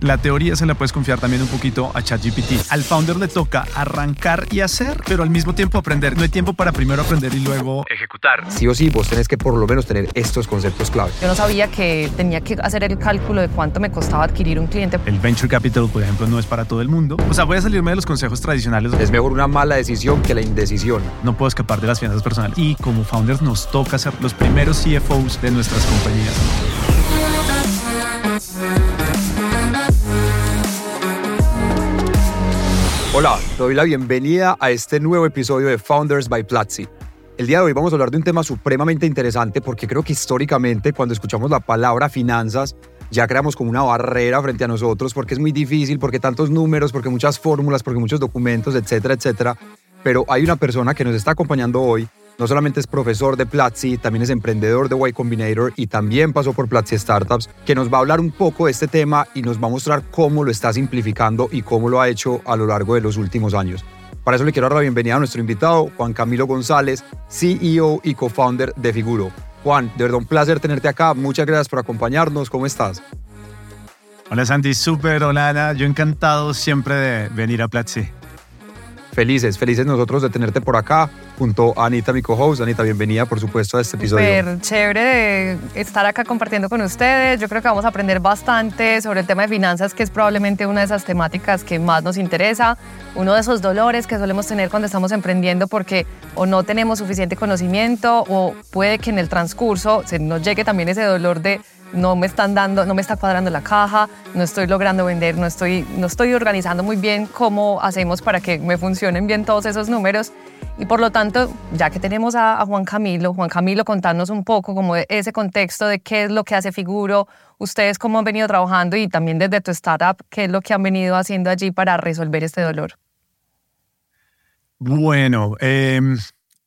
la teoría se la puedes confiar también un poquito a ChatGPT. Al founder le toca arrancar y hacer, pero al mismo tiempo aprender. No hay tiempo para primero aprender y luego ejecutar. Sí o sí, vos tenés que por lo menos tener estos conceptos clave. Yo no sabía que tenía que hacer el cálculo de cuánto me costaba adquirir un cliente. El venture capital, por ejemplo, no es para todo el mundo. O sea, voy a salirme de los consejos tradicionales. Es mejor una mala decisión que la indecisión. No puedo escapar de las finanzas personales. Y como founders nos toca ser los primeros CFOs de nuestras compañías. Hola, doy la bienvenida a este nuevo episodio de Founders by Platzi. El día de hoy vamos a hablar de un tema supremamente interesante porque creo que históricamente cuando escuchamos la palabra finanzas ya creamos como una barrera frente a nosotros porque es muy difícil, porque tantos números, porque muchas fórmulas, porque muchos documentos, etcétera, etcétera. Pero hay una persona que nos está acompañando hoy no solamente es profesor de Platzi, también es emprendedor de Y Combinator y también pasó por Platzi Startups, que nos va a hablar un poco de este tema y nos va a mostrar cómo lo está simplificando y cómo lo ha hecho a lo largo de los últimos años. Para eso le quiero dar la bienvenida a nuestro invitado, Juan Camilo González, CEO y co-founder de Figuro. Juan, de verdad un placer tenerte acá. Muchas gracias por acompañarnos. ¿Cómo estás? Hola Santi, súper, hola Ana. Yo encantado siempre de venir a Platzi felices, felices nosotros de tenerte por acá junto a Anita, mi co-host. Anita, bienvenida, por supuesto, a este episodio. Súper chévere de estar acá compartiendo con ustedes. Yo creo que vamos a aprender bastante sobre el tema de finanzas, que es probablemente una de esas temáticas que más nos interesa, uno de esos dolores que solemos tener cuando estamos emprendiendo porque o no tenemos suficiente conocimiento o puede que en el transcurso se nos llegue también ese dolor de no me están dando, no me está cuadrando la caja, no estoy logrando vender, no estoy, no estoy organizando muy bien cómo hacemos para que me funcionen bien todos esos números. Y por lo tanto, ya que tenemos a, Juan Camilo, Juan Camilo, contarnos un poco como ese contexto de qué es lo que hace Figuro, ustedes cómo han venido trabajando y también desde tu startup, qué es lo que han venido haciendo allí para resolver este dolor. Bueno, em,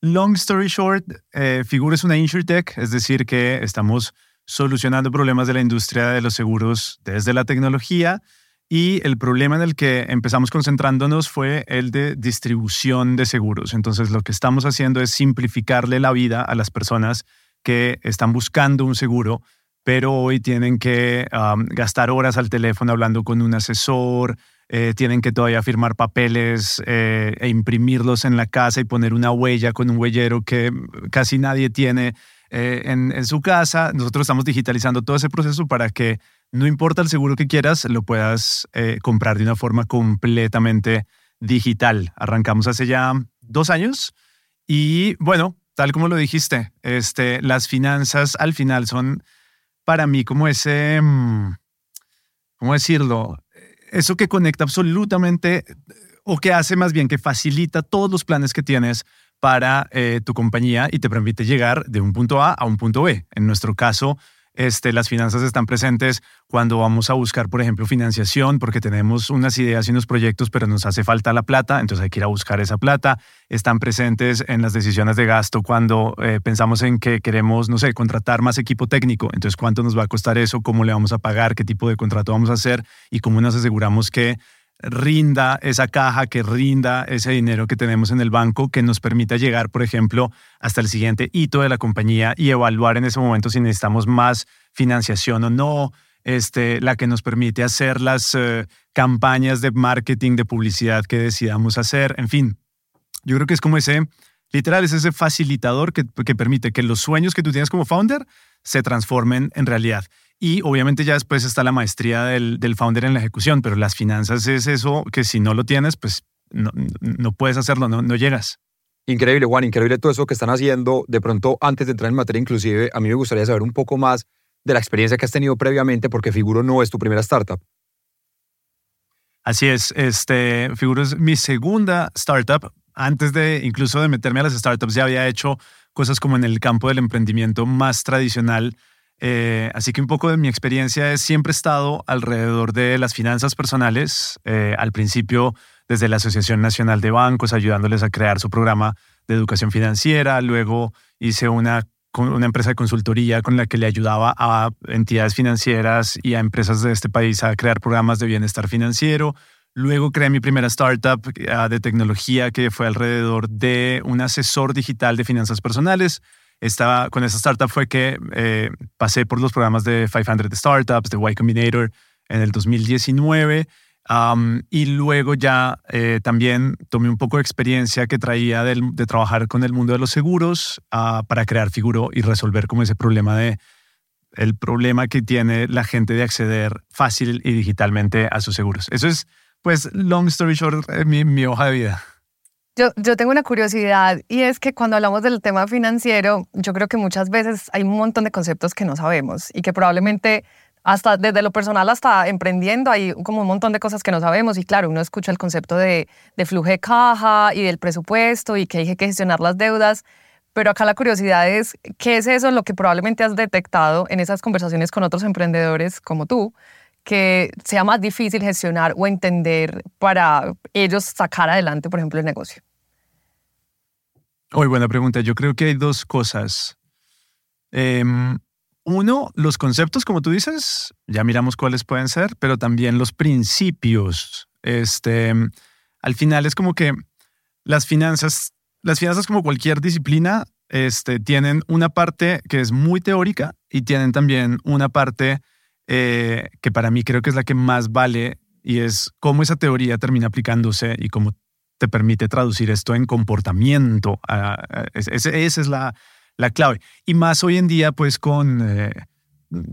long story short, eh, Figuro es una insurtech, es decir, que estamos solucionando problemas de la industria de los seguros desde la tecnología. Y el problema en el que empezamos concentrándonos fue el de distribución de seguros. Entonces lo que estamos haciendo es simplificarle la vida a las personas que están buscando un seguro, pero hoy tienen que um, gastar horas al teléfono hablando con un asesor, eh, tienen que todavía firmar papeles eh, e imprimirlos en la casa y poner una huella con un huellero que casi nadie tiene. Eh, en, su casa. Nosotros estamos digitalizando todo ese proceso para que no importa el seguro que quieras, lo puedas eh, comprar de una forma completamente digital. Arrancamos hace ya dos años y bueno, tal como lo dijiste, este, las finanzas al final son para mí como ese, mm, ¿cómo decirlo? Eso que conecta absolutamente o que hace más bien que facilita todos los planes que tienes para eh, tu compañía y te permite llegar de un punto A a un punto B. En nuestro caso, este, las finanzas están presentes cuando vamos a buscar, por ejemplo, financiación, porque tenemos unas ideas y unos proyectos, pero nos hace falta la plata, entonces hay que ir a buscar esa plata. Están presentes en las decisiones de gasto cuando eh, pensamos en que queremos, no sé, contratar más equipo técnico. Entonces, ¿cuánto nos va a costar eso? ¿Cómo le vamos a pagar? ¿Qué tipo de contrato vamos a hacer? Y cómo nos aseguramos que rinda esa caja, que rinda ese dinero que tenemos en el banco, que nos permita llegar, por ejemplo, hasta el siguiente hito de la compañía y evaluar en ese momento si necesitamos más financiación o no, este, la que nos permite hacer las eh, campañas de marketing, de publicidad que decidamos hacer, en fin. Yo creo que es como ese, literal, es ese facilitador que, que permite que los sueños que tú tienes como founder se transformen en realidad. Y obviamente ya después está la maestría del, del, founder en la ejecución, pero las finanzas es eso que si no lo tienes, pues no, no puedes hacerlo, no, no llegas. Increíble, Juan, increíble todo eso que están haciendo. De pronto, antes de entrar en materia inclusive, a mí me gustaría saber un poco más de la experiencia que has tenido previamente, porque Figuro no es tu primera startup. Así es, este, Figuro es mi segunda startup. Antes de incluso de meterme a las startups, ya había hecho cosas como en el campo del emprendimiento más tradicional, eh, así que un poco de mi experiencia es siempre he estado alrededor de las finanzas personales. Eh, al principio desde la Asociación Nacional de Bancos, ayudándoles a crear su programa de educación financiera. Luego hice una, una empresa de consultoría con la que le ayudaba a entidades financieras y a empresas de este país a crear programas de bienestar financiero. Luego creé mi primera startup eh, de tecnología que fue alrededor de un asesor digital de finanzas personales estaba, con esa startup fue que eh, pasé por los programas de 500 Startups, de Y Combinator, en el 2019. y luego ya eh, también tomé un poco de experiencia que traía de, trabajar con el mundo de los seguros ah, para crear Figuro y resolver como ese problema de el problema que tiene la gente de acceder fácil y digitalmente a sus seguros. Eso es, pues, long story short, eh, mi, mi hoja de vida. Yo, tengo una curiosidad y es que cuando hablamos del tema financiero, yo creo que muchas veces hay un montón de conceptos que no sabemos y que probablemente hasta desde lo personal hasta emprendiendo hay como un montón de cosas que no sabemos y claro, uno escucha el concepto de, de flujo de caja y del presupuesto y que hay que gestionar las deudas, pero acá la curiosidad es, ¿qué es eso lo que probablemente has detectado en esas conversaciones con otros emprendedores como tú? que sea más difícil gestionar o entender para ellos sacar adelante, por ejemplo, el negocio? Muy buena pregunta. Yo creo que hay dos cosas. Em, uno, los conceptos, como tú dices, ya miramos cuáles pueden ser, pero también los principios. Este, al final es como que las finanzas, las finanzas como cualquier disciplina, este, tienen una parte que es muy teórica y tienen también una parte eh, que para mí creo que es la que más vale y es cómo esa teoría termina aplicándose y cómo te permite traducir esto en comportamiento. esa es la, la, clave. Y más hoy en día, pues con eh,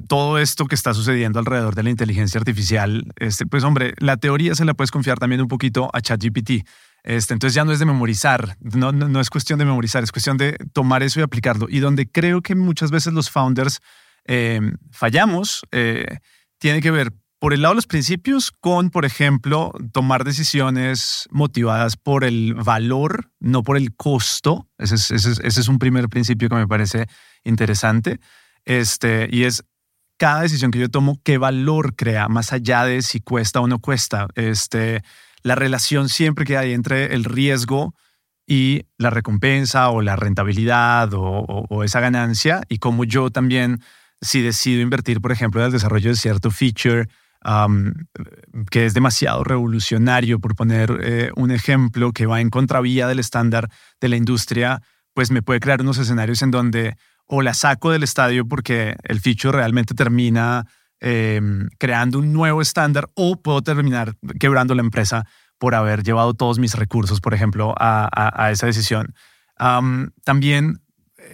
todo esto que está sucediendo alrededor de la inteligencia artificial, este, pues hombre, la teoría se la puedes confiar también un poquito a ChatGPT. Este, entonces ya no es de memorizar, no, no, es cuestión de memorizar, es cuestión de tomar eso y aplicarlo. Y donde creo que muchas veces los founders Em, fallamos eh, tiene que ver por el lado de los principios con, por ejemplo, tomar decisiones motivadas por el valor, no por el costo. Ese es, ese es, un primer principio que me parece interesante. Este, y es cada decisión que yo tomo, qué valor crea, más allá de si cuesta o no cuesta. Este, la relación siempre que hay entre el riesgo y la recompensa o la rentabilidad o, o esa ganancia y cómo yo también si decido invertir, por ejemplo, en el desarrollo de cierto feature que es demasiado revolucionario, por poner eh, un ejemplo que va en contravía del estándar de la industria, pues me puede crear unos escenarios en donde o la saco del estadio porque el feature realmente termina em, creando un nuevo estándar o puedo terminar quebrando la empresa por haber llevado todos mis recursos, por ejemplo, a, esa decisión. también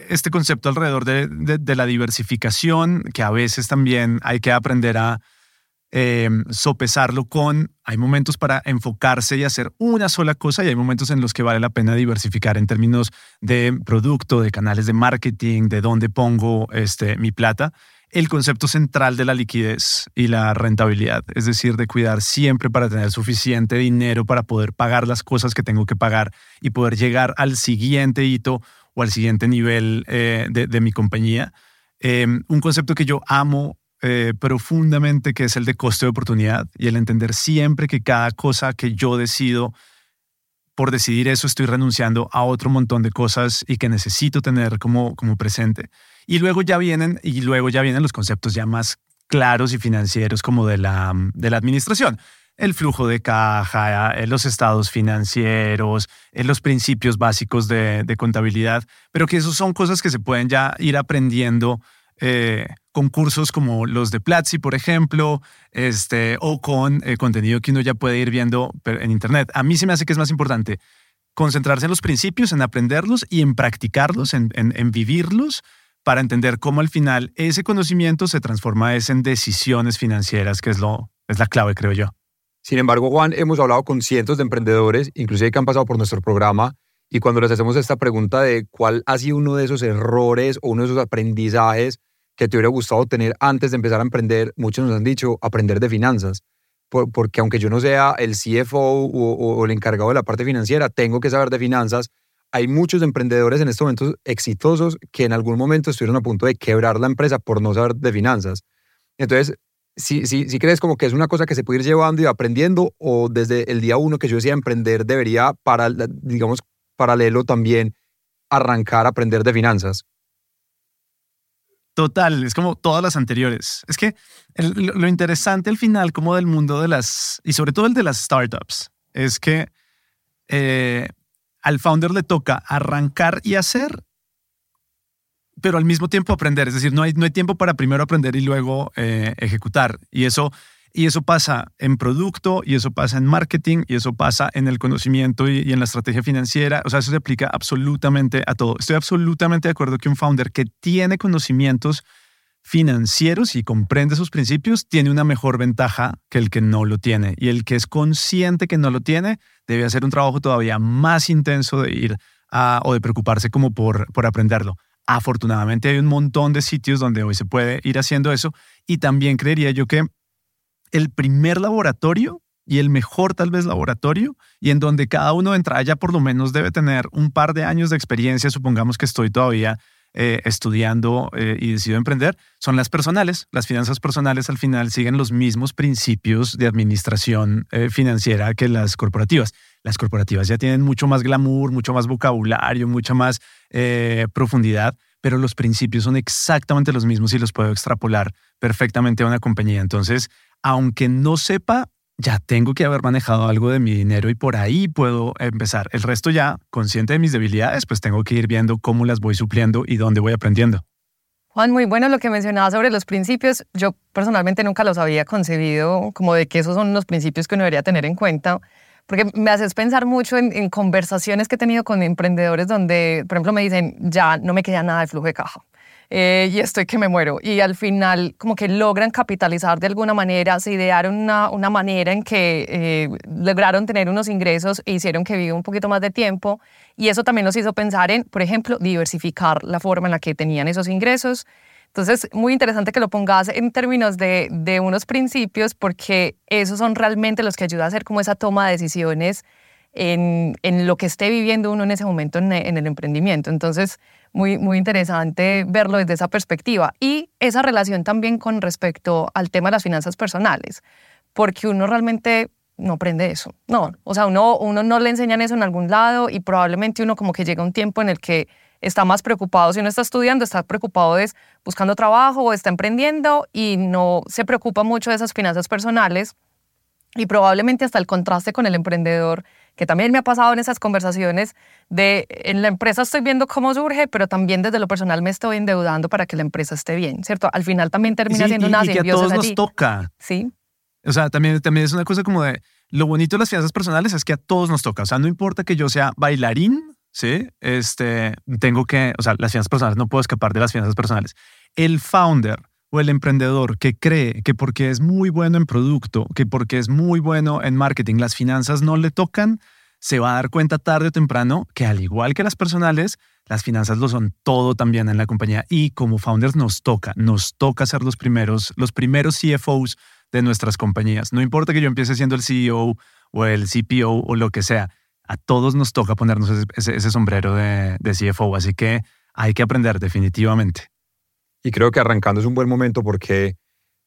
este concepto alrededor de, la diversificación, que a veces también hay que aprender a eh, sopesarlo con, hay momentos para enfocarse y hacer una sola cosa y hay momentos en los que vale la pena diversificar en términos de producto, de canales de marketing, de dónde pongo este, mi plata. El concepto central de la liquidez y la rentabilidad, es decir, de cuidar siempre para tener suficiente dinero para poder pagar las cosas que tengo que pagar y poder llegar al siguiente hito o al siguiente nivel eh, de, mi compañía. Em, un concepto que yo amo eh, profundamente, que es el de coste de oportunidad y el entender siempre que cada cosa que yo decido, por decidir eso, estoy renunciando a otro montón de cosas y que necesito tener como, como presente. Y luego ya vienen, y luego ya vienen los conceptos ya más claros y financieros como de la, de la administración el flujo de caja, eh, los estados financieros, eh, los principios básicos de, contabilidad, pero que esos son cosas que se pueden ya ir aprendiendo con cursos como los de Platzi, por ejemplo, este, o con contenido que uno ya puede ir viendo en Internet. A mí se me hace que es más importante concentrarse en los principios, en aprenderlos y en practicarlos, en, vivirlos, para entender cómo al final ese conocimiento se transforma en decisiones financieras, que es, lo, es la clave, creo yo. Sin embargo, Juan, hemos hablado con cientos de emprendedores, inclusive que han pasado por nuestro programa, y cuando les hacemos esta pregunta de cuál ha sido uno de esos errores o uno de esos aprendizajes que te hubiera gustado tener antes de empezar a emprender, muchos nos han dicho aprender de finanzas. porque aunque yo no sea el CFO o, el encargado de la parte financiera, tengo que saber de finanzas. Hay muchos emprendedores en estos momentos exitosos que en algún momento estuvieron a punto de quebrar la empresa por no saber de finanzas. Entonces, si, si, si crees como que es una cosa que se puede ir llevando y aprendiendo o desde el día uno que yo decía emprender debería, para, digamos, paralelo también arrancar a aprender de finanzas? Total, es como todas las anteriores. Es que lo interesante al final como del mundo de las, y sobre todo el de las startups, es que eh, al founder le toca arrancar y hacer pero al mismo tiempo aprender. Es decir, no hay, no hay tiempo para primero aprender y luego eh, ejecutar. Y eso Y eso pasa en producto, y eso pasa en marketing, y eso pasa en el conocimiento y, en la estrategia financiera. O sea, eso se aplica absolutamente a todo. Estoy absolutamente de acuerdo que un founder que tiene conocimientos financieros y comprende sus principios tiene una mejor ventaja que el que no lo tiene. Y el que es consciente que no lo tiene debe hacer un trabajo todavía más intenso de ir a, o de preocuparse como por, por aprenderlo. Afortunadamente hay un montón de sitios donde hoy se puede ir haciendo eso y también creería yo que el primer laboratorio y el mejor tal vez laboratorio y en donde cada uno entra ya por lo menos debe tener un par de años de experiencia, supongamos que estoy todavía eh, estudiando eh, y decido emprender, son las personales. Las finanzas personales al final siguen los mismos principios de administración eh, financiera que las corporativas. Las corporativas ya tienen mucho más glamour, mucho más vocabulario, mucha más profundidad, pero los principios son exactamente los mismos y los puedo extrapolar perfectamente a una compañía. Entonces, aunque no sepa, ya tengo que haber manejado algo de mi dinero y por ahí puedo empezar. El resto ya, consciente de mis debilidades, pues tengo que ir viendo cómo las voy supliendo y dónde voy aprendiendo. Juan, muy bueno lo que mencionaba sobre los principios. Yo personalmente nunca los había concebido como de que esos son los principios que uno debería tener en cuenta, porque me haces pensar mucho en, en conversaciones que he tenido con emprendedores donde, por ejemplo, me dicen, ya no me queda nada de flujo de caja eh, y estoy que me muero. Y al final como que logran capitalizar de alguna manera, se idearon una, una manera en que eh, lograron tener unos ingresos e hicieron que viva un poquito más de tiempo. Y eso también nos hizo pensar en, por ejemplo, diversificar la forma en la que tenían esos ingresos. Entonces, muy interesante que lo pongas en términos de, de unos principios porque esos son realmente los que ayudan a hacer como esa toma de decisiones en, en, lo que esté viviendo uno en ese momento en, en, el emprendimiento. Entonces, muy, muy interesante verlo desde esa perspectiva. Y esa relación también con respecto al tema de las finanzas personales, porque uno realmente no aprende eso. No, o sea, uno, uno no le enseñan eso en algún lado y probablemente uno como que llega un tiempo en el que está más preocupado, si uno está estudiando, está preocupado es buscando trabajo o está emprendiendo y no se preocupa mucho de esas finanzas personales y probablemente hasta el contraste con el emprendedor que también me ha pasado en esas conversaciones de en la empresa estoy viendo cómo surge, pero también desde lo personal me estoy endeudando para que la empresa esté bien, ¿cierto? Al final también termina siendo una y que a todos nos toca. Sí. O sea, también, también es una cosa como de, lo bonito de las finanzas personales es que a todos nos toca. O sea, no importa que yo sea bailarín, ¿sí? Este, tengo que, o sea, las finanzas personales, no puedo escapar de las finanzas personales. El founder o el emprendedor que cree que porque es muy bueno en producto, que porque es muy bueno en marketing, las finanzas no le tocan, se va a dar cuenta tarde o temprano que al igual que las personales, las finanzas lo son todo también en la compañía y como founders nos toca, nos toca ser los primeros, los primeros CFOs de nuestras compañías. No importa que yo empiece siendo el CEO o el CPO o lo que sea, a todos nos toca ponernos ese, sombrero de, de CFO, así que hay que aprender definitivamente. Y creo que arrancando es un buen momento porque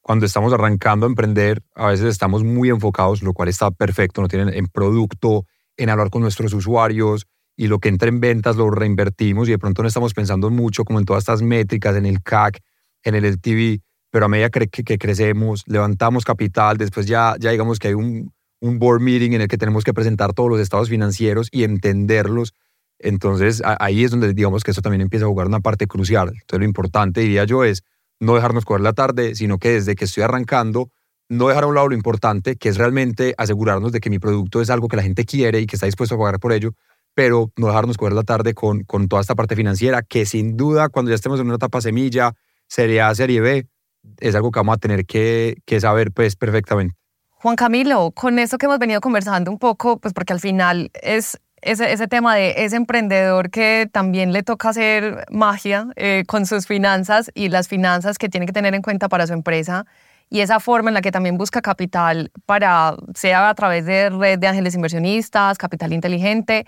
cuando estamos arrancando a emprender, a veces estamos muy enfocados, lo cual está perfecto, no tienen en producto, en hablar con nuestros usuarios y lo que entra en ventas lo reinvertimos y de pronto no estamos pensando mucho como en todas estas métricas, en el CAC, en el LTV, pero a medida que, que, crecemos, levantamos capital, después ya, ya digamos que hay un, un board meeting en el que tenemos que presentar todos los estados financieros y entenderlos entonces ahí es donde digamos que eso también empieza a jugar una parte crucial. Entonces lo importante, diría yo, es no dejarnos coger la tarde, sino que desde que estoy arrancando, no dejar a un lado lo importante, que es realmente asegurarnos de que mi producto es algo que la gente quiere y que está dispuesto a pagar por ello, pero no dejarnos coger la tarde con, con toda esta parte financiera, que sin duda cuando ya estemos en una etapa semilla, serie A, serie B, es algo que vamos a tener que, que saber pues perfectamente. Juan Camilo, con eso que hemos venido conversando un poco, pues porque al final es ese, ese, tema de ese emprendedor que también le toca hacer magia eh, con sus finanzas y las finanzas que tiene que tener en cuenta para su empresa y esa forma en la que también busca capital para, sea a través de red de ángeles inversionistas, capital inteligente,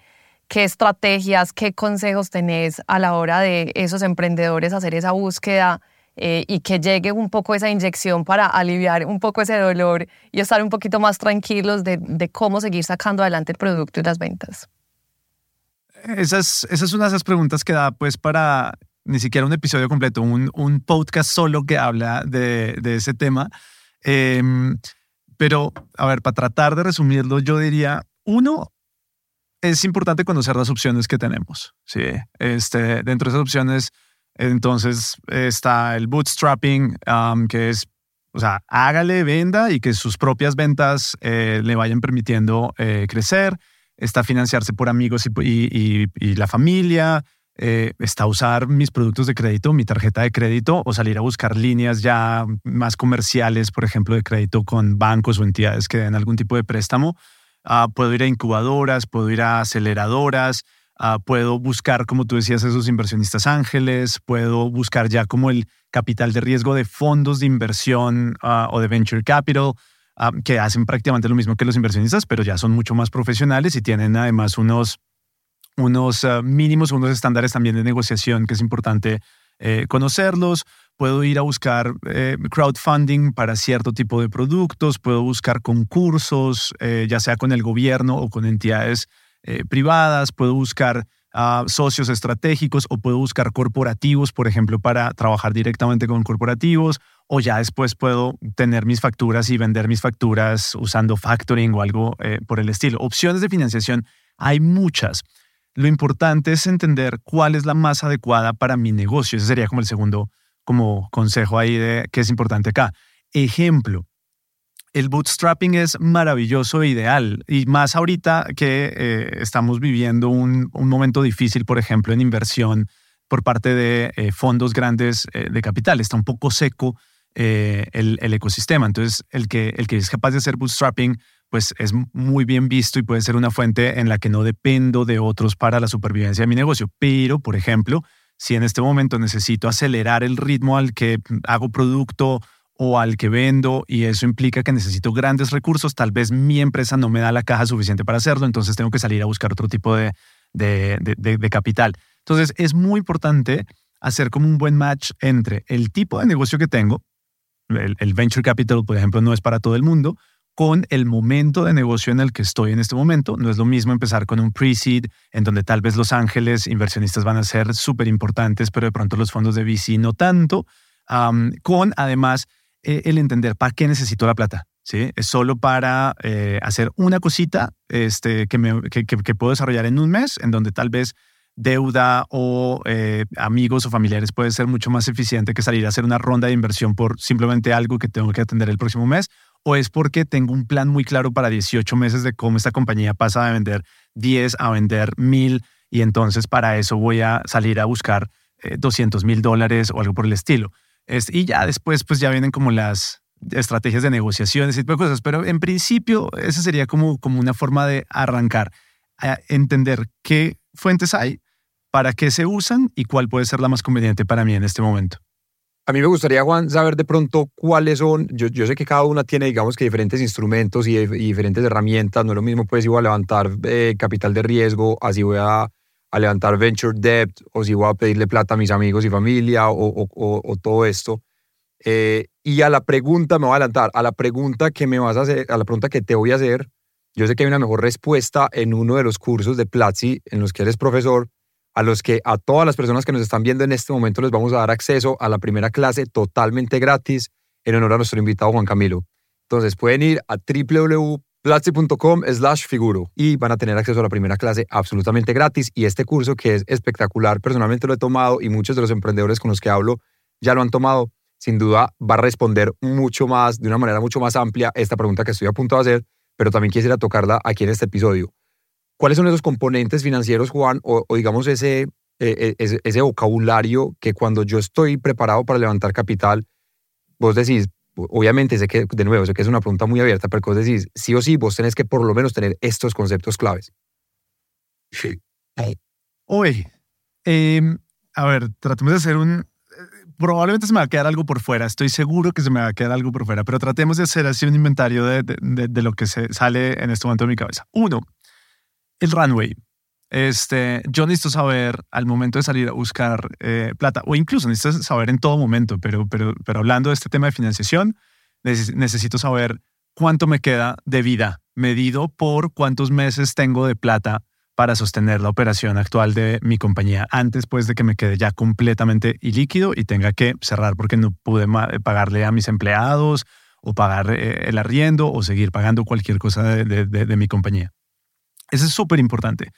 qué estrategias, qué consejos tenés a la hora de esos emprendedores hacer esa búsqueda eh, y que llegue un poco esa inyección para aliviar un poco ese dolor y estar un poquito más tranquilos de, de cómo seguir sacando adelante el producto y las ventas. Esa es, una de esas preguntas que da pues para ni siquiera un episodio completo, un, un podcast solo que habla de, de ese tema. Em, pero, a ver, para tratar de resumirlo, yo diría, uno, es importante conocer las opciones que tenemos. ¿sí? Este, dentro de esas opciones, entonces está el bootstrapping, que es O sea, hágale, venda y que sus propias ventas eh, le vayan permitiendo eh, crecer. Está financiarse por amigos y, la familia. Eh, está usar mis productos de crédito, mi tarjeta de crédito o salir a buscar líneas ya más comerciales, por ejemplo, de crédito con bancos o entidades que den algún tipo de préstamo. Ah, puedo ir a incubadoras, puedo ir a aceleradoras, Ah, puedo buscar, como tú decías, esos inversionistas ángeles, puedo buscar ya como el capital de riesgo de fondos de inversión ah, o de venture capital, ah, que hacen prácticamente lo mismo que los inversionistas, pero ya son mucho más profesionales y tienen además unos, unos mínimos, unos estándares también de negociación que es importante eh, conocerlos. Puedo ir a buscar eh, crowdfunding para cierto tipo de productos, puedo buscar concursos, eh, ya sea con el gobierno o con entidades privadas, puedo buscar a socios estratégicos o puedo buscar corporativos, por ejemplo, para trabajar directamente con corporativos, o ya después puedo tener mis facturas y vender mis facturas usando factoring o algo eh, por el estilo. Opciones de financiación hay muchas. Lo importante es entender cuál es la más adecuada para mi negocio. Ese sería como el segundo como consejo ahí de qué es importante acá. Ejemplo, el bootstrapping es maravilloso e ideal, y más ahorita que eh, estamos viviendo un, momento difícil, por ejemplo, en inversión por parte de eh, fondos grandes de capital. Está un poco seco el, ecosistema. Entonces, el que, el que es capaz de hacer bootstrapping, pues es muy bien visto y puede ser una fuente en la que no dependo de otros para la supervivencia de mi negocio. Pero, por ejemplo, si en este momento necesito acelerar el ritmo al que hago producto, o al que vendo y eso implica que necesito grandes recursos, tal vez mi empresa no me da la caja suficiente para hacerlo, entonces tengo que salir a buscar otro tipo de, de, capital. Entonces es muy importante hacer como un buen match entre el tipo de negocio que tengo, el, venture capital, por ejemplo, no es para todo el mundo, con el momento de negocio en el que estoy en este momento. No es lo mismo empezar con un pre-seed, en donde tal vez los ángeles inversionistas van a ser súper importantes, pero de pronto los fondos de VC no tanto, con además eh, el entender para qué necesito la plata. ¿sí? Es solo para eh, hacer una cosita este, que, me, que, que, puedo desarrollar en un mes, en donde tal vez deuda o eh, amigos o familiares puede ser mucho más eficiente que salir a hacer una ronda de inversión por simplemente algo que tengo que atender el próximo mes. O es porque tengo un plan muy claro para 18 meses de cómo esta compañía pasa de vender 10 a vender 1000 y entonces para eso voy a salir a buscar 200 mil dólares o algo por el estilo y ya después, pues ya vienen como las estrategias de negociación, ese tipo de cosas. Pero en principio, esa sería como, como una forma de arrancar, a entender qué fuentes hay, para qué se usan y cuál puede ser la más conveniente para mí en este momento. A mí me gustaría, Juan, saber de pronto cuáles son, yo, yo sé que cada una tiene, digamos que diferentes instrumentos y, diferentes herramientas, no es lo mismo, pues, si voy a levantar eh, capital de riesgo, así voy a a levantar venture debt o si voy a pedirle plata a mis amigos y familia o, todo esto. Eh, y a la pregunta, me voy a adelantar, a la pregunta que me vas a hacer, a la pregunta que te voy a hacer, yo sé que hay una mejor respuesta en uno de los cursos de Platzi en los que eres profesor, a los que a todas las personas que nos están viendo en este momento les vamos a dar acceso a la primera clase totalmente gratis en honor a nuestro invitado Juan Camilo. Entonces pueden ir a www platzi.com slash figuro y van a tener acceso a la primera clase absolutamente gratis y este curso que es espectacular, personalmente lo he tomado y muchos de los emprendedores con los que hablo ya lo han tomado, sin duda va a responder mucho más, de una manera mucho más amplia esta pregunta que estoy a punto de hacer, pero también quisiera tocarla aquí en este episodio. ¿Cuáles son esos componentes financieros, Juan, o, digamos ese, e, e, ese, ese vocabulario que cuando yo estoy preparado para levantar capital, vos decís, obviamente sé que, de nuevo, sé que es una pregunta muy abierta, pero vos decís, sí o sí, vos tenés que por lo menos tener estos conceptos claves. Sí. Hoy, em, a ver, tratemos de hacer un... Probablemente se me va a quedar algo por fuera, estoy seguro que se me va a quedar algo por fuera, pero tratemos de hacer así un inventario de, de, de lo que se sale en este momento de mi cabeza. Uno, el runway. Este, yo necesito saber al momento de salir a buscar eh, plata, o incluso necesito saber en todo momento, pero, pero, pero hablando de este tema de financiación, necesito saber cuánto me queda de vida, medido por cuántos meses tengo de plata para sostener la operación actual de mi compañía antes pues de que me quede ya completamente ilíquido y tenga que cerrar porque no pude pagarle a mis empleados o pagar eh, el arriendo o seguir pagando cualquier cosa de, de mi compañía. Eso es súper importante.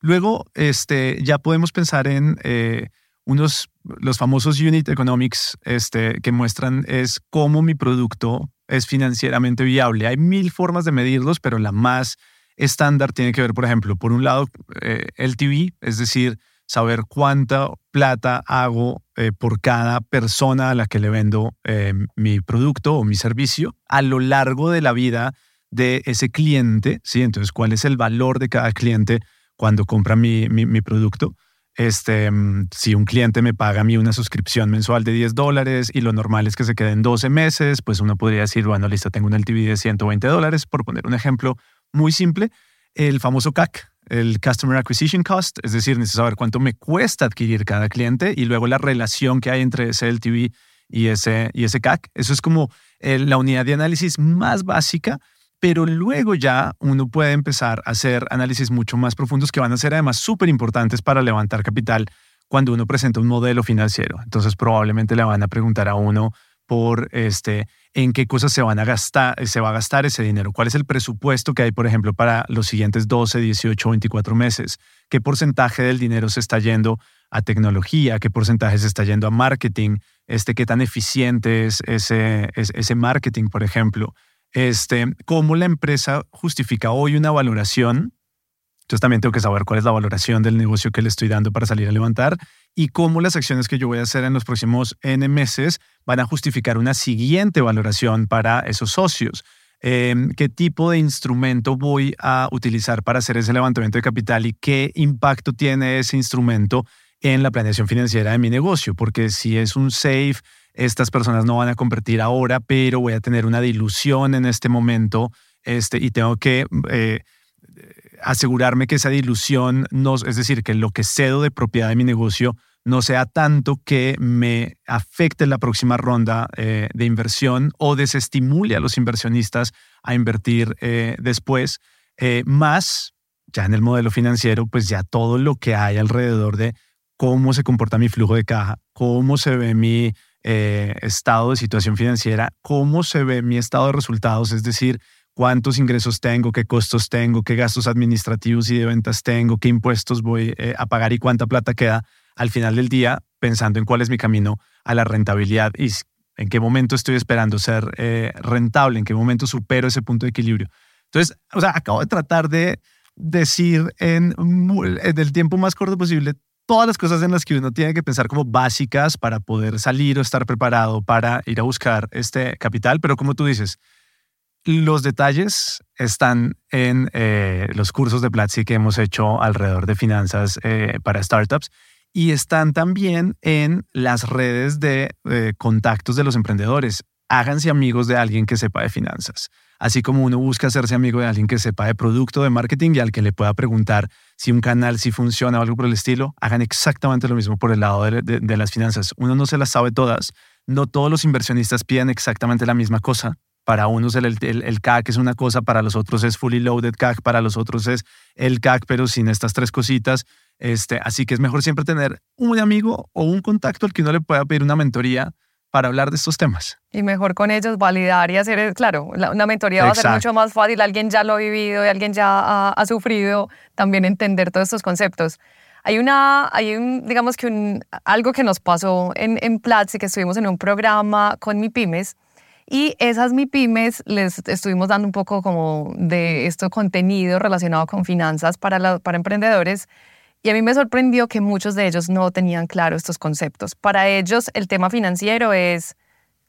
Luego, este, ya podemos pensar en eh, unos, los famosos unit economics este, que muestran es cómo mi producto es financieramente viable. Hay mil formas de medirlos, pero la más estándar tiene que ver, por ejemplo, por un lado, eh, el TV, es decir, saber cuánta plata hago eh, por cada persona a la que le vendo eh, mi producto o mi servicio a lo largo de la vida de ese cliente, ¿sí? Entonces, ¿cuál es el valor de cada cliente cuando compra mi, mi, producto? Este, mm, si un cliente me paga a mí una suscripción mensual de 10 dólares y lo normal es que se queden 12 meses, pues uno podría decir, bueno, listo, tengo un LTV de 120 dólares, por poner un ejemplo muy simple, el famoso CAC, el Customer Acquisition Cost, es decir, necesito saber cuánto me cuesta adquirir cada cliente y luego la relación que hay entre ese LTV y ese, y ese CAC. Eso es como la unidad de análisis más básica, pero luego ya uno puede empezar a hacer análisis mucho más profundos que van a ser además súper importantes para levantar capital cuando uno presenta un modelo financiero. Entonces probablemente le van a preguntar a uno por este, en qué cosas se, van a gastar, se va a gastar ese dinero, cuál es el presupuesto que hay, por ejemplo, para los siguientes 12, 18, 24 meses, qué porcentaje del dinero se está yendo a tecnología, qué porcentaje se está yendo a marketing, este, qué tan eficiente es ese marketing, por ejemplo, este, cómo la empresa justifica hoy una valoración entonces también tengo que saber cuál es la valoración del negocio que le estoy dando para salir a levantar y cómo las acciones que yo voy a hacer en los próximos N meses van a justificar una siguiente valoración para esos socios. Em, qué tipo de instrumento voy a utilizar para hacer ese levantamiento de capital y qué impacto tiene ese instrumento en la planeación financiera de mi negocio, porque si es un safe, estas personas no van a convertir ahora, pero voy a tener una dilución en este momento este, y tengo que eh, asegurarme que esa dilución, no, es decir, que lo que cedo de propiedad de mi negocio no sea tanto que me afecte la próxima ronda eh, de inversión o desestimule a los inversionistas a invertir eh, después, más ya en el modelo financiero, pues ya todo lo que hay alrededor de cómo se comporta mi flujo de caja, cómo se ve mi estado de situación financiera, cómo se ve mi estado de resultados, es decir, cuántos ingresos tengo, qué costos tengo, qué gastos administrativos y de ventas tengo, qué impuestos voy eh, a pagar y cuánta plata queda al final del día, pensando en cuál es mi camino a la rentabilidad y en qué momento estoy esperando ser eh, rentable, en qué momento supero ese punto de equilibrio. Entonces, o sea, acabo de tratar de decir en, en el tiempo más corto posible todas las cosas en las que uno tiene que pensar como básicas para poder salir o estar preparado para ir a buscar este capital, pero como tú dices, los detalles están en eh, los cursos de Platzi que hemos hecho alrededor de finanzas eh, para startups y están también en las redes de eh, contactos de los emprendedores. Háganse amigos de alguien que sepa de finanzas. Así como uno busca hacerse amigo de alguien que sepa de producto, de marketing y al que le pueda preguntar si un canal si funciona o algo por el estilo, hagan exactamente lo mismo por el lado de las finanzas. Uno no se las sabe todas. No todos los inversionistas piden exactamente la misma cosa para unos el, el, CAC es una cosa, para los otros es fully loaded CAC, para los otros es el CAC, pero sin estas tres cositas. Este, así que es mejor siempre tener un amigo o un contacto al que uno le pueda pedir una mentoría para hablar de estos temas. Y mejor con ellos validar y hacer, claro, una mentoría va a ser mucho más fácil, alguien ya lo ha vivido y alguien ya ha, sufrido, también entender todos estos conceptos. Hay una, hay un, digamos que un, algo que nos pasó en, en Platzi, que estuvimos en un programa con mi pymes, y esas MIPIMES les estuvimos dando un poco como de este contenido relacionado con finanzas para, para emprendedores. Y a mí me sorprendió que muchos de ellos no tenían claro estos conceptos. Para ellos el tema financiero es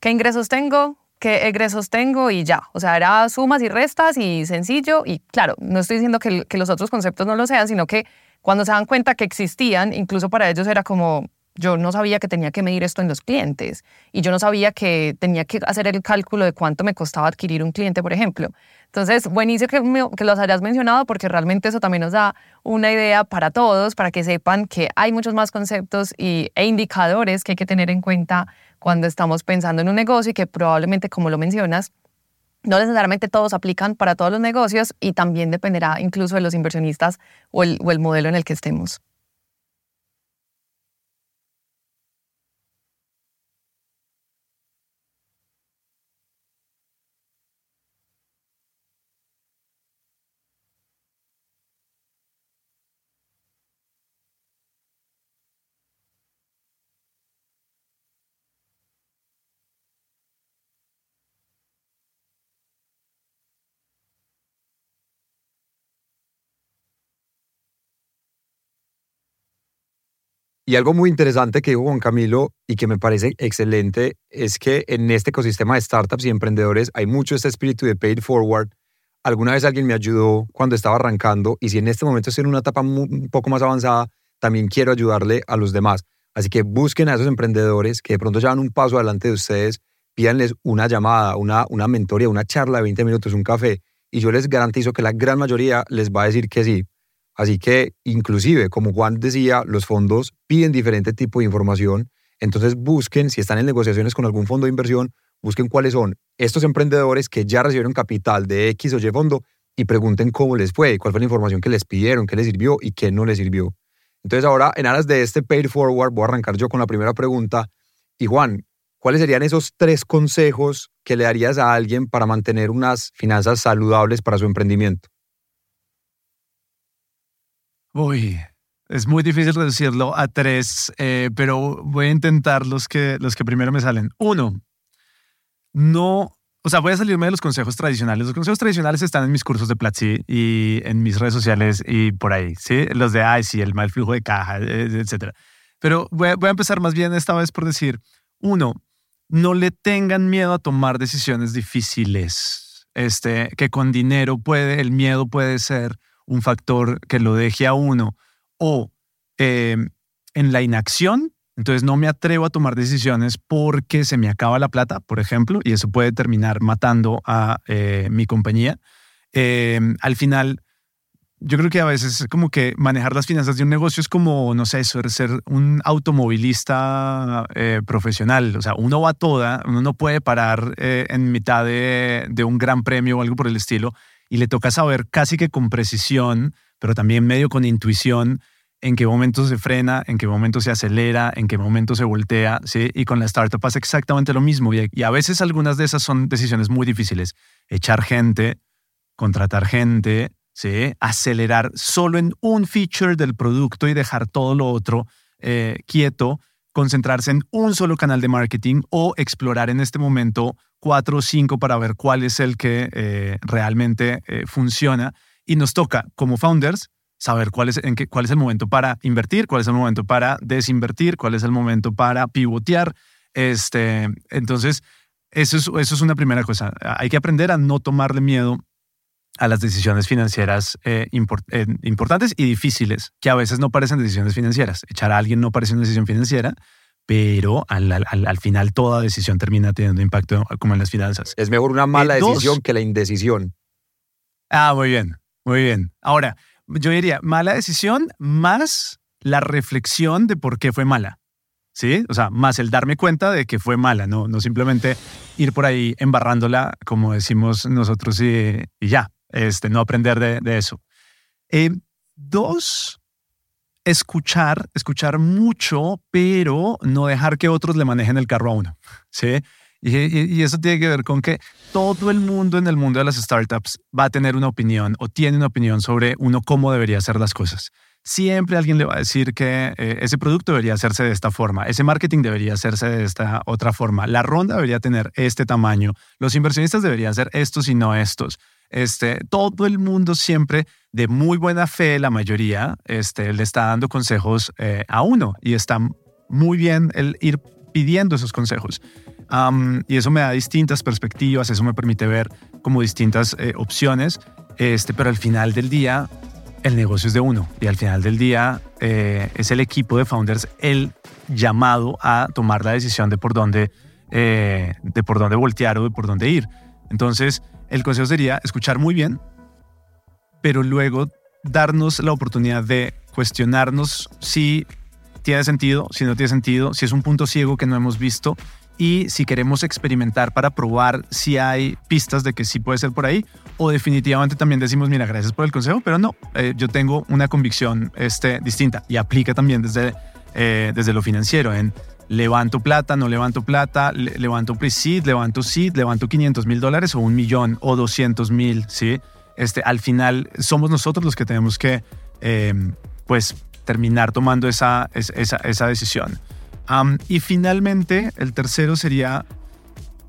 qué ingresos tengo, qué egresos tengo y ya. O sea, era sumas y restas y sencillo. Y claro, no estoy diciendo que, que los otros conceptos no lo sean, sino que cuando se dan cuenta que existían, incluso para ellos era como, yo no sabía que tenía que medir esto en los clientes y yo no sabía que tenía que hacer el cálculo de cuánto me costaba adquirir un cliente, por ejemplo. Entonces, buenísimo que, que los hayas mencionado porque realmente eso también nos da una idea para todos, para que sepan que hay muchos más conceptos y, e indicadores que hay que tener en cuenta cuando estamos pensando en un negocio y que probablemente, como lo mencionas, no necesariamente todos aplican para todos los negocios y también dependerá incluso de los inversionistas o el, o el modelo en el que estemos. Y algo muy interesante que dijo Juan Camilo y que me parece excelente es que en este ecosistema de startups y emprendedores hay mucho este espíritu de paid forward. Alguna vez alguien me ayudó cuando estaba arrancando y si en este momento estoy en una etapa un poco más avanzada, también quiero ayudarle a los demás. Así que busquen a esos emprendedores que de pronto llevan un paso adelante de ustedes, pídanles una llamada, una, una mentoría, una charla de 20 minutos, un café, y yo les garantizo que la gran mayoría les va a decir que sí. Así que inclusive, como Juan decía, los fondos piden diferente tipo de información. Entonces busquen, si están en negociaciones con algún fondo de inversión, busquen cuáles son estos emprendedores que ya recibieron capital de X o Y fondo y pregunten cómo les fue, cuál fue la información que les pidieron, qué les sirvió y qué no les sirvió. Entonces ahora, en aras de este paid forward, voy a arrancar yo con la primera pregunta. Y Juan, ¿cuáles serían esos tres consejos que le darías a alguien para mantener unas finanzas saludables para su emprendimiento? Uy, es muy difícil reducirlo a tres, eh, pero voy a intentar los que, los que primero me salen. Uno, no, o sea, voy a salirme de los consejos tradicionales. Los consejos tradicionales están en mis cursos de Platzi y en mis redes sociales y por ahí, ¿sí? Los de, ay, sí, el mal flujo de caja, eh, etcétera. Pero voy a, voy a empezar más bien esta vez por decir, uno, no le tengan miedo a tomar decisiones difíciles. Este, que con dinero puede, el miedo puede ser un factor que lo deje a uno o em, en la inacción, entonces no me atrevo a tomar decisiones porque se me acaba la plata, por ejemplo, y eso puede terminar matando a eh, mi compañía. Em, al final, yo creo que a veces es como que manejar las finanzas de un negocio es como, no sé, ser un automovilista eh, profesional. O sea, uno va toda, uno no puede parar eh, en mitad de, de un gran premio o algo por el estilo y le toca saber casi que con precisión, pero también medio con intuición, en qué momento se frena, en qué momento se acelera, en qué momento se voltea, ¿sí? Y con la startup pasa exactamente lo mismo. Y, a veces algunas de esas son decisiones muy difíciles. Echar gente, contratar gente, ¿sí? Acelerar solo en un feature del producto y dejar todo lo otro eh, quieto, concentrarse en un solo canal de marketing o explorar en este momento cuatro o cinco para ver cuál es el que eh, realmente eh, funciona. Y nos toca, como founders, saber cuál es, en qué, cuál es el momento para invertir, cuál es el momento para desinvertir, cuál es el momento para pivotear. Este, entonces, eso es, eso es una primera cosa. Hay que aprender a no tomarle miedo a las decisiones financieras eh, importantes y difíciles, que a veces no parecen decisiones financieras. Echar a alguien no parece una decisión financiera, pero al, al, final toda decisión termina teniendo impacto como en las finanzas. Es mejor una mala eh, decisión que la indecisión. Ah, muy bien, muy bien. Ahora, yo diría, mala decisión más la reflexión de por qué fue mala. ¿Sí? O sea, más el darme cuenta de que fue mala, no, no simplemente ir por ahí embarrándola, como decimos nosotros, y, ya, este, no aprender de, de eso. Eh, dos, escuchar, escuchar mucho, pero no dejar que otros le manejen el carro a uno. ¿sí? Y, eso tiene que ver con que todo el mundo en el mundo de las startups va a tener una opinión o tiene una opinión sobre uno cómo debería hacer las cosas. Siempre alguien le va a decir que eh, ese producto debería hacerse de esta forma, ese marketing debería hacerse de esta otra forma, la ronda debería tener este tamaño, los inversionistas deberían ser estos y no estos. Este, todo el mundo siempre de muy buena fe, la mayoría, este, le está dando consejos eh, a uno y está muy bien el ir pidiendo esos consejos. y eso me da distintas perspectivas, eso me permite ver como distintas eh, opciones, este, pero al final del día el negocio es de uno y al final del día eh, es el equipo de founders el llamado a tomar la decisión de por dónde, de por dónde voltear o de por dónde ir. Entonces, el consejo sería escuchar muy bien, pero luego darnos la oportunidad de cuestionarnos si tiene sentido, si no tiene sentido, si es un punto ciego que no hemos visto y si queremos experimentar para probar si hay pistas de que sí puede ser por ahí o definitivamente también decimos, mira, gracias por el consejo, pero no, eh, yo tengo una convicción este, distinta y aplica también desde, eh, desde lo financiero en levanto plata, no levanto plata, levanto pre-seed, levanto seed, levanto 500 mil dólares o un millón o 200 mil, ¿sí? Este, al final somos nosotros los que tenemos que, em, pues, terminar tomando esa, esa, decisión. y finalmente, el tercero sería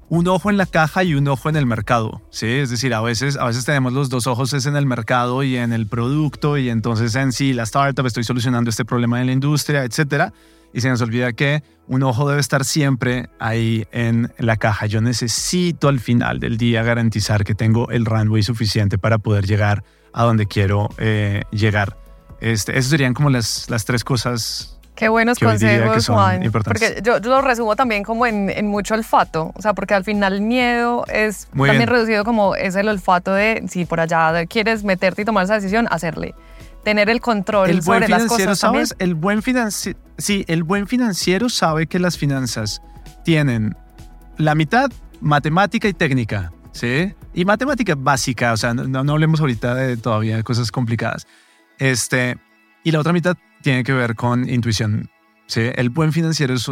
un ojo en la caja y un ojo en el mercado, ¿sí? Es decir, a veces, a veces tenemos los dos ojos es en el mercado y en el producto y entonces en sí la startup estoy solucionando este problema en la industria, etcétera. Y se nos olvida que un ojo debe estar siempre ahí en la caja. Yo necesito al final del día garantizar que tengo el runway suficiente para poder llegar a donde quiero eh, llegar. Este, esas serían como las, las tres cosas Qué buenos consejos, Juan. Porque yo, lo resumo también como en, en, mucho olfato. O sea, porque al final el miedo es también reducido como es el olfato de si por allá quieres meterte y tomar esa decisión, hacerle. Tener el control el sobre las cosas. ¿sabes? El buen financiero, sí, el buen financiero sabe que las finanzas tienen la mitad matemática y técnica, ¿sí? Y matemática básica, o sea, no, no hablemos ahorita de todavía cosas complicadas. Este, y la otra mitad tiene que ver con intuición. ¿sí? El buen financiero es,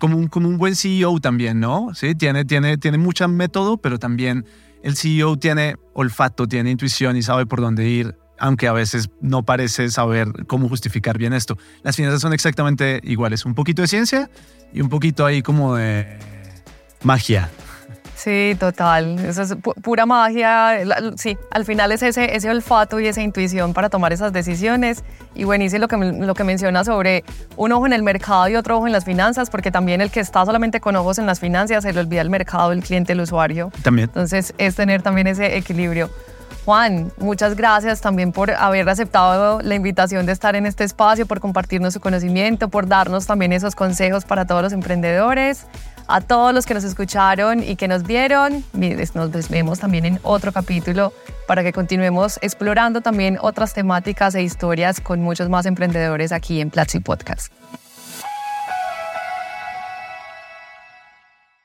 como, un, como un buen CEO también, ¿no? ¿Sí? Tiene, tiene, tiene mucho método, pero también el CEO tiene olfato, tiene intuición y sabe por dónde ir, aunque a veces no parece saber cómo justificar bien esto. Las finanzas son exactamente iguales, un poquito de ciencia y un poquito ahí como de magia. Sí, total. Eso es pura magia. Sí, al final es ese, ese olfato y esa intuición para tomar esas decisiones. Y buenísimo lo que, lo que menciona sobre un ojo en el mercado y otro ojo en las finanzas, porque también el que está solamente con ojos en las finanzas se le olvida el mercado, el cliente, el usuario. También. Entonces es tener también ese equilibrio. Juan, muchas gracias también por haber aceptado la invitación de estar en este espacio, por compartirnos su conocimiento, por darnos también esos consejos para todos los emprendedores a todos los que nos escucharon y que nos vieron. Nos vemos también en otro capítulo para que continuemos explorando también otras temáticas e historias con muchos más emprendedores aquí en Platzi Podcast.